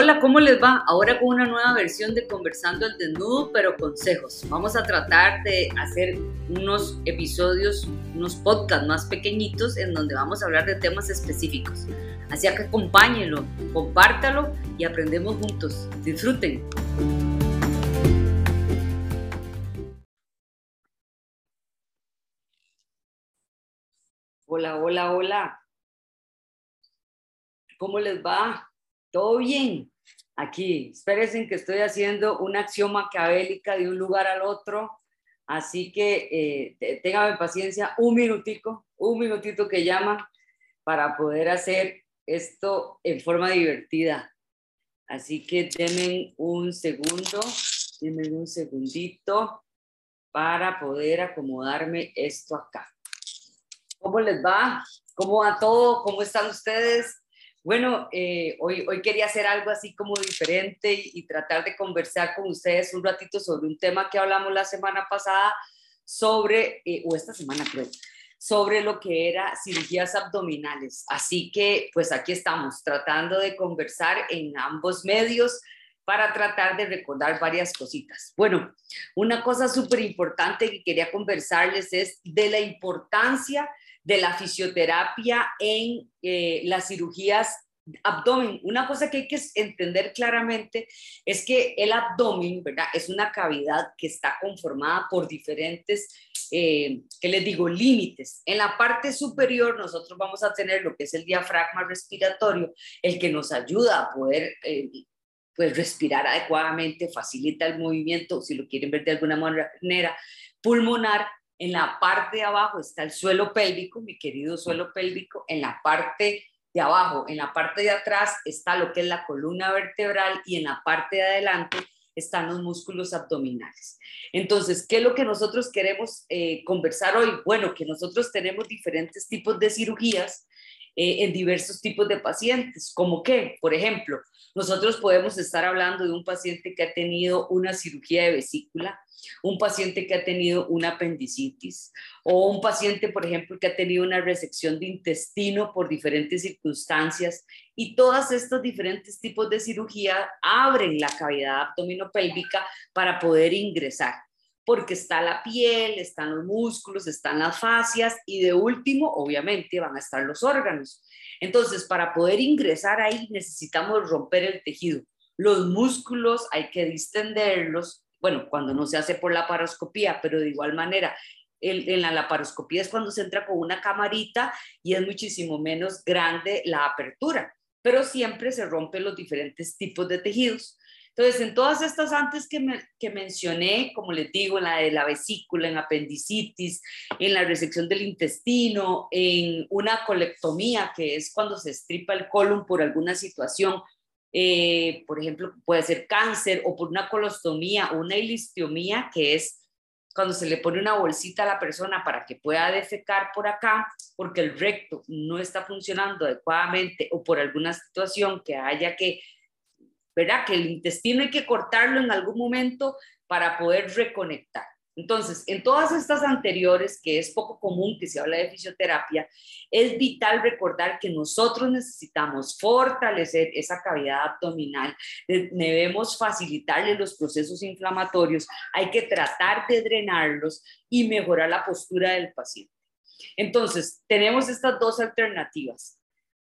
Hola, ¿cómo les va? Ahora con una nueva versión de Conversando al Desnudo, pero consejos. Vamos a tratar de hacer unos episodios, unos podcasts más pequeñitos en donde vamos a hablar de temas específicos. Así que acompáñenlo, compártalo y aprendemos juntos. Disfruten. Hola, hola, hola. ¿Cómo les va? ¿Todo bien? Aquí, espérense que estoy haciendo una acción maquiavélica de un lugar al otro, así que eh, téngame paciencia, un minutico, un minutito que llama para poder hacer esto en forma divertida. Así que denme un segundo, denme un segundito para poder acomodarme esto acá. ¿Cómo les va? ¿Cómo va todo? ¿Cómo están ustedes? Bueno, eh, hoy, hoy quería hacer algo así como diferente y, tratar de conversar con ustedes un ratito sobre un tema que hablamos la semana pasada sobre, eh, o esta semana creo, sobre lo que era cirugías abdominales. Así que pues aquí estamos tratando de conversar en ambos medios para tratar de recordar varias cositas. Bueno, una cosa súper importante que quería conversarles es de la importancia de la fisioterapia en eh, las cirugías abdomen. Una cosa que hay que entender claramente es que el abdomen, ¿verdad? Es una cavidad que está conformada por diferentes, eh, ¿qué les digo?, límites. En la parte superior nosotros vamos a tener lo que es el diafragma respiratorio, el que nos ayuda a poder... Eh, pues respirar adecuadamente, facilita el movimiento, si lo quieren ver de alguna manera, pulmonar, en la parte de abajo está el suelo pélvico, mi querido suelo pélvico. En la parte de abajo, en la parte de atrás está lo que es la columna vertebral y en la parte de adelante están los músculos abdominales. Entonces, ¿qué es lo que nosotros queremos eh, conversar hoy? Bueno, que nosotros tenemos diferentes tipos de cirugías eh, en diversos tipos de pacientes, como que, por ejemplo, nosotros podemos estar hablando de un paciente que ha tenido una cirugía de vesícula, un paciente que ha tenido una apendicitis o un paciente, por ejemplo, que ha tenido una resección de intestino por diferentes circunstancias y todos estos diferentes tipos de cirugía abren la cavidad abdominopélvica para poder ingresar porque está la piel, están los músculos, están las fascias y de último, obviamente, van a estar los órganos. Entonces, para poder ingresar ahí necesitamos romper el tejido. Los músculos hay que distenderlos, bueno, cuando no se hace por la paroscopía, pero de igual manera, en la laparoscopía es cuando se entra con una camarita y es muchísimo menos grande la apertura, pero siempre se rompen los diferentes tipos de tejidos. Entonces, en todas estas antes que, que mencioné, como les digo, en la de la vesícula, en apendicitis, en la resección del intestino, en una colectomía, que es cuando se estripa el colon por alguna situación, eh, por ejemplo, puede ser cáncer, o por una colostomía o una ilistiomía, que es cuando se le pone una bolsita a la persona para que pueda defecar por acá, porque el recto no está funcionando adecuadamente o por alguna situación que haya que ¿verdad? Que el intestino hay que cortarlo en algún momento para poder reconectar. Entonces, en todas estas anteriores, que es poco común que se habla de fisioterapia, es vital recordar que nosotros necesitamos fortalecer esa cavidad abdominal, debemos facilitarle los procesos inflamatorios, hay que tratar de drenarlos y mejorar la postura del paciente. Entonces, tenemos estas dos alternativas.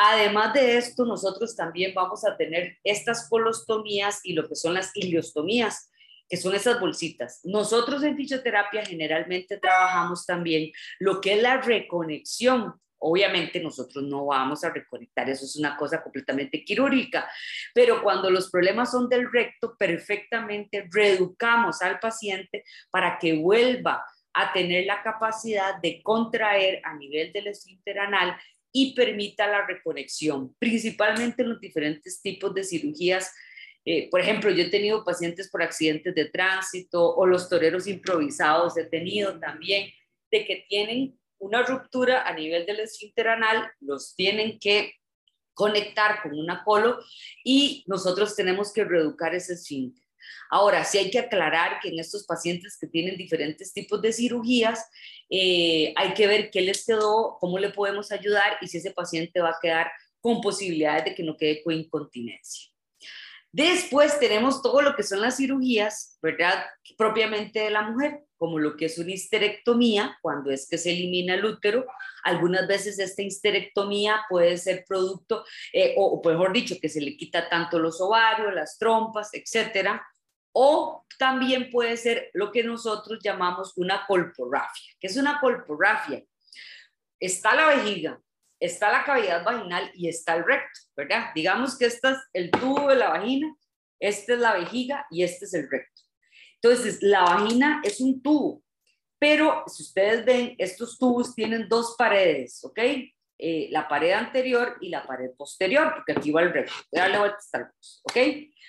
Además de esto, nosotros también vamos a tener estas colostomías y lo que son las iliostomías, que son esas bolsitas. Nosotros en fisioterapia generalmente trabajamos también lo que es la reconexión. Obviamente nosotros no vamos a reconectar, eso es una cosa completamente quirúrgica, pero cuando los problemas son del recto, perfectamente reeducamos al paciente para que vuelva a tener la capacidad de contraer a nivel del esfínter anal y permita la reconexión, principalmente en los diferentes tipos de cirugías. Eh, por ejemplo, yo he tenido pacientes por accidentes de tránsito o los toreros improvisados, he tenido también de que tienen una ruptura a nivel del esfínter anal, los tienen que conectar con una colo y nosotros tenemos que reeducar ese esfínter. Ahora, sí hay que aclarar que en estos pacientes que tienen diferentes tipos de cirugías, eh, hay que ver qué les quedó, cómo le podemos ayudar y si ese paciente va a quedar con posibilidades de que no quede con incontinencia. Después tenemos todo lo que son las cirugías, ¿verdad? Propiamente de la mujer, como lo que es una histerectomía, cuando es que se elimina el útero. Algunas veces esta histerectomía puede ser producto, eh, o, o mejor dicho, que se le quita tanto los ovarios, las trompas, etcétera. O también puede ser lo que nosotros llamamos una colporrafia. ¿Qué es una colporrafia? Está la vejiga, está la cavidad vaginal y está el recto, ¿verdad? Digamos que este es el tubo de la vagina, esta es la vejiga y este es el recto. Entonces, la vagina es un tubo, pero si ustedes ven, estos tubos tienen dos paredes, ¿ok? Eh, la pared anterior y la pared posterior, porque aquí va el recto. Darle vuelta a ¿ok?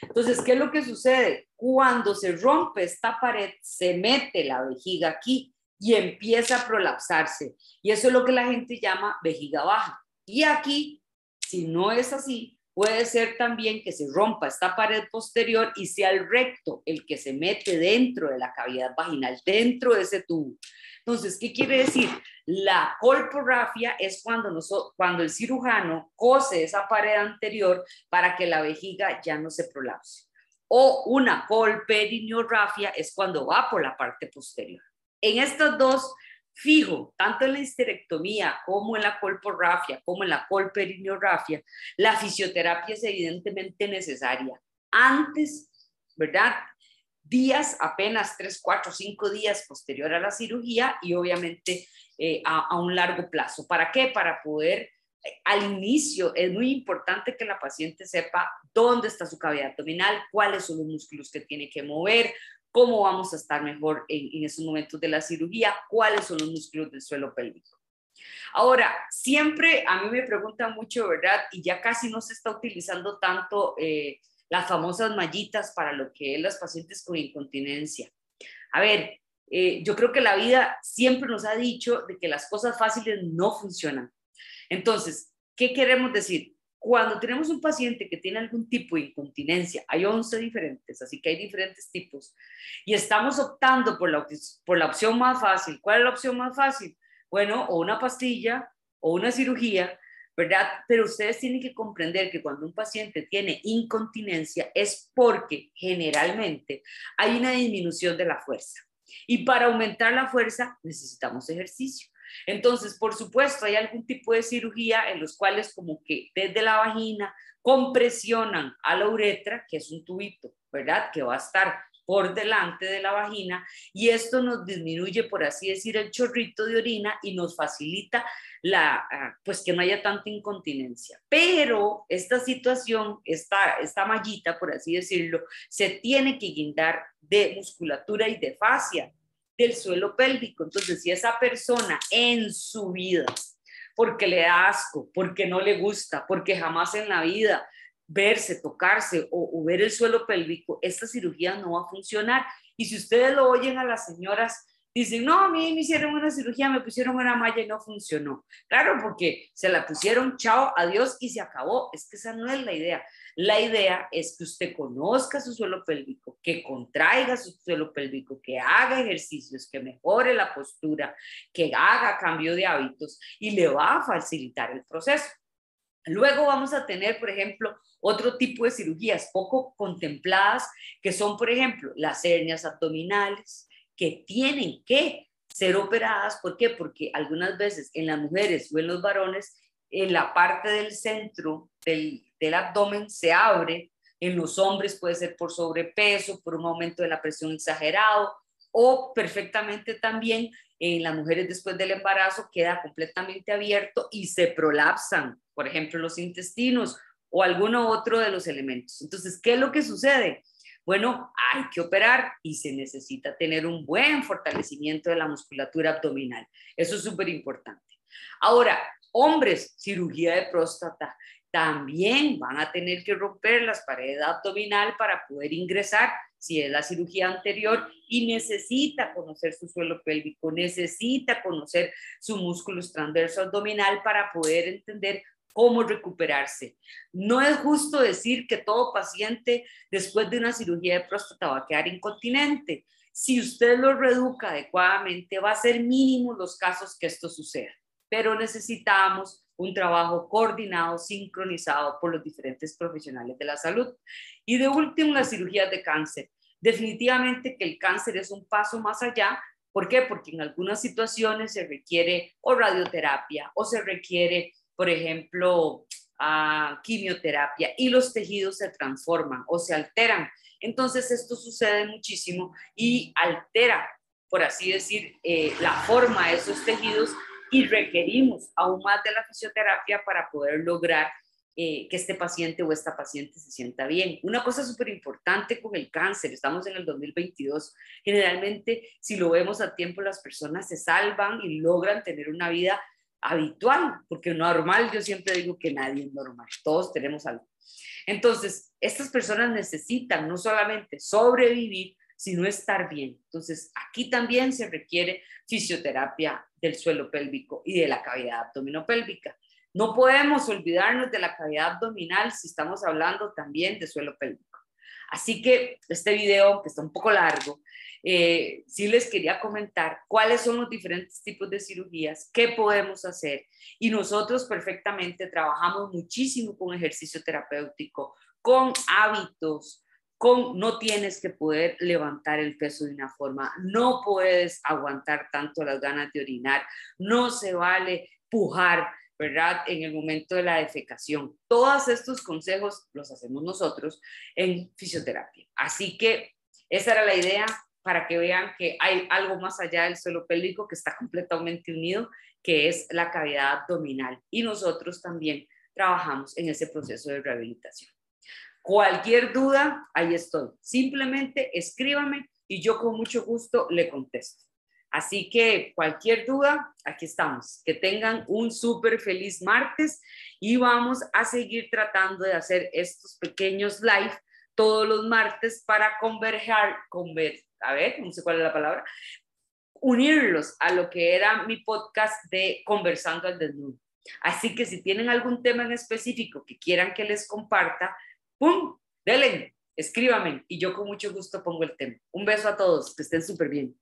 Entonces, ¿qué es lo que sucede? Cuando se rompe esta pared, se mete la vejiga aquí y empieza a prolapsarse. Y eso es lo que la gente llama vejiga baja. Y aquí, si no es así, puede ser también que se rompa esta pared posterior y sea el recto el que se mete dentro de la cavidad vaginal, dentro de ese tubo. Entonces, ¿qué quiere decir? La colporrafia es cuando, cuando el cirujano cose esa pared anterior para que la vejiga ya no se prolapse. O una colperineorrafia es cuando va por la parte posterior. En estos dos, fijo, tanto en la histerectomía como en la colporrafia, como en la colperineorrafia, la fisioterapia es evidentemente necesaria. Antes, ¿verdad? Días, apenas 3, 4, 5 días posterior a la cirugía y obviamente eh, a, a un largo plazo. ¿Para qué? Para poder eh, al inicio es muy importante que la paciente sepa dónde está su cavidad abdominal, cuáles son los músculos que tiene que mover, cómo vamos a estar mejor en, esos momentos de la cirugía, cuáles son los músculos del suelo pélvico. Ahora, siempre a mí me preguntan mucho, ¿verdad? Y ya casi no se está utilizando tanto eh, las famosas mallitas para lo que es las pacientes con incontinencia. A ver, eh, yo creo que la vida siempre nos ha dicho de que las cosas fáciles no funcionan. Entonces, ¿qué queremos decir? Cuando tenemos un paciente que tiene algún tipo de incontinencia, hay 11 diferentes, así que hay diferentes tipos, y estamos optando por la, por la opción más fácil. ¿Cuál es la opción más fácil? Bueno, o una pastilla o una cirugía, ¿verdad? Pero ustedes tienen que comprender que cuando un paciente tiene incontinencia es porque generalmente hay una disminución de la fuerza. Y para aumentar la fuerza necesitamos ejercicio. Entonces, por supuesto, hay algún tipo de cirugía en los cuales como que desde la vagina compresionan a la uretra, que es un tubito, ¿verdad? Que va a estar por delante de la vagina y esto nos disminuye, por así decir, el chorrito de orina y nos facilita la, ah, pues que no haya tanta incontinencia. Pero esta situación, esta, esta mallita, por así decirlo, se tiene que guindar de musculatura y de fascia del suelo pélvico. Entonces, si esa persona en su vida, porque le da asco, porque no le gusta, porque jamás en la vida verse, tocarse o, ver el suelo pélvico, esta cirugía no va a funcionar. Y si ustedes lo oyen a las señoras dicen, no, a mí me hicieron una cirugía, me pusieron una malla y no funcionó. Claro, porque se la pusieron, chao, adiós y se acabó. Es que esa no es la idea. La idea es que usted conozca su suelo pélvico, que contraiga su suelo pélvico, que haga ejercicios, que mejore la postura, que haga cambio de hábitos y le va a facilitar el proceso. Luego vamos a tener, por ejemplo, otro tipo de cirugías poco contempladas, que son, por ejemplo, las hernias abdominales, que tienen que ser operadas. ¿Por qué? Porque algunas veces en las mujeres o en los varones, en la parte del centro del, del abdomen se abre. En los hombres puede ser por sobrepeso, por un aumento de la presión exagerado o perfectamente también en las mujeres después del embarazo queda completamente abierto y se prolapsan, por ejemplo, los intestinos o alguno otro de los elementos. Entonces, ¿qué es lo que sucede? Bueno, hay que operar y se necesita tener un buen fortalecimiento de la musculatura abdominal. Eso es súper importante. Ahora, hombres, cirugía de próstata, también van a tener que romper las paredes abdominal para poder ingresar si es la cirugía anterior y necesita conocer su suelo pélvico, necesita conocer su músculo transverso abdominal para poder entender cómo recuperarse. No es justo decir que todo paciente después de una cirugía de próstata va a quedar incontinente. Si usted lo reeduca adecuadamente, va a ser mínimo los casos que esto suceda, pero necesitamos un trabajo coordinado, sincronizado por los diferentes profesionales de la salud. Y de último, las cirugías de cáncer. Definitivamente que el cáncer es un paso más allá. ¿Por qué? Porque en algunas situaciones se requiere o radioterapia o se requiere, por ejemplo, a quimioterapia y los tejidos se transforman o se alteran. Entonces esto sucede muchísimo y altera, por así decir, eh, la forma de esos tejidos y requerimos aún más de la fisioterapia para poder lograr eh, que este paciente o esta paciente se sienta bien. Una cosa súper importante con el cáncer, estamos en el 2022, generalmente si lo vemos a tiempo las personas se salvan y logran tener una vida habitual, porque normal, yo siempre digo que nadie es normal, todos tenemos algo. Entonces, estas personas necesitan no solamente sobrevivir, sino estar bien. Entonces, aquí también se requiere fisioterapia del suelo pélvico y de la cavidad abdominopélvica. No podemos olvidarnos de la cavidad abdominal si estamos hablando también de suelo pélvico. Así que este video, que está un poco largo, eh, sí les quería comentar cuáles son los diferentes tipos de cirugías, qué podemos hacer. Y nosotros perfectamente trabajamos muchísimo con ejercicio terapéutico, con hábitos, con no tienes que poder levantar el peso de una forma, no puedes aguantar tanto las ganas de orinar, no se vale pujar, ¿verdad? En el momento de la defecación. Todos estos consejos los hacemos nosotros en fisioterapia. Así que esa era la idea, para que vean que hay algo más allá del suelo pélvico que está completamente unido, que es la cavidad abdominal. Y nosotros también trabajamos en ese proceso de rehabilitación. Cualquier duda, ahí estoy. Simplemente escríbame y yo con mucho gusto le contesto. Así que cualquier duda, aquí estamos. Que tengan un súper feliz martes y vamos a seguir tratando de hacer estos pequeños live todos los martes para converger, conver, a ver, no sé cuál es la palabra, unirlos a lo que era mi podcast de Conversando al Desnudo. Así que si tienen algún tema en específico que quieran que les comparta, ¡pum! Denle, escríbame y yo con mucho gusto pongo el tema. Un beso a todos, que estén súper bien.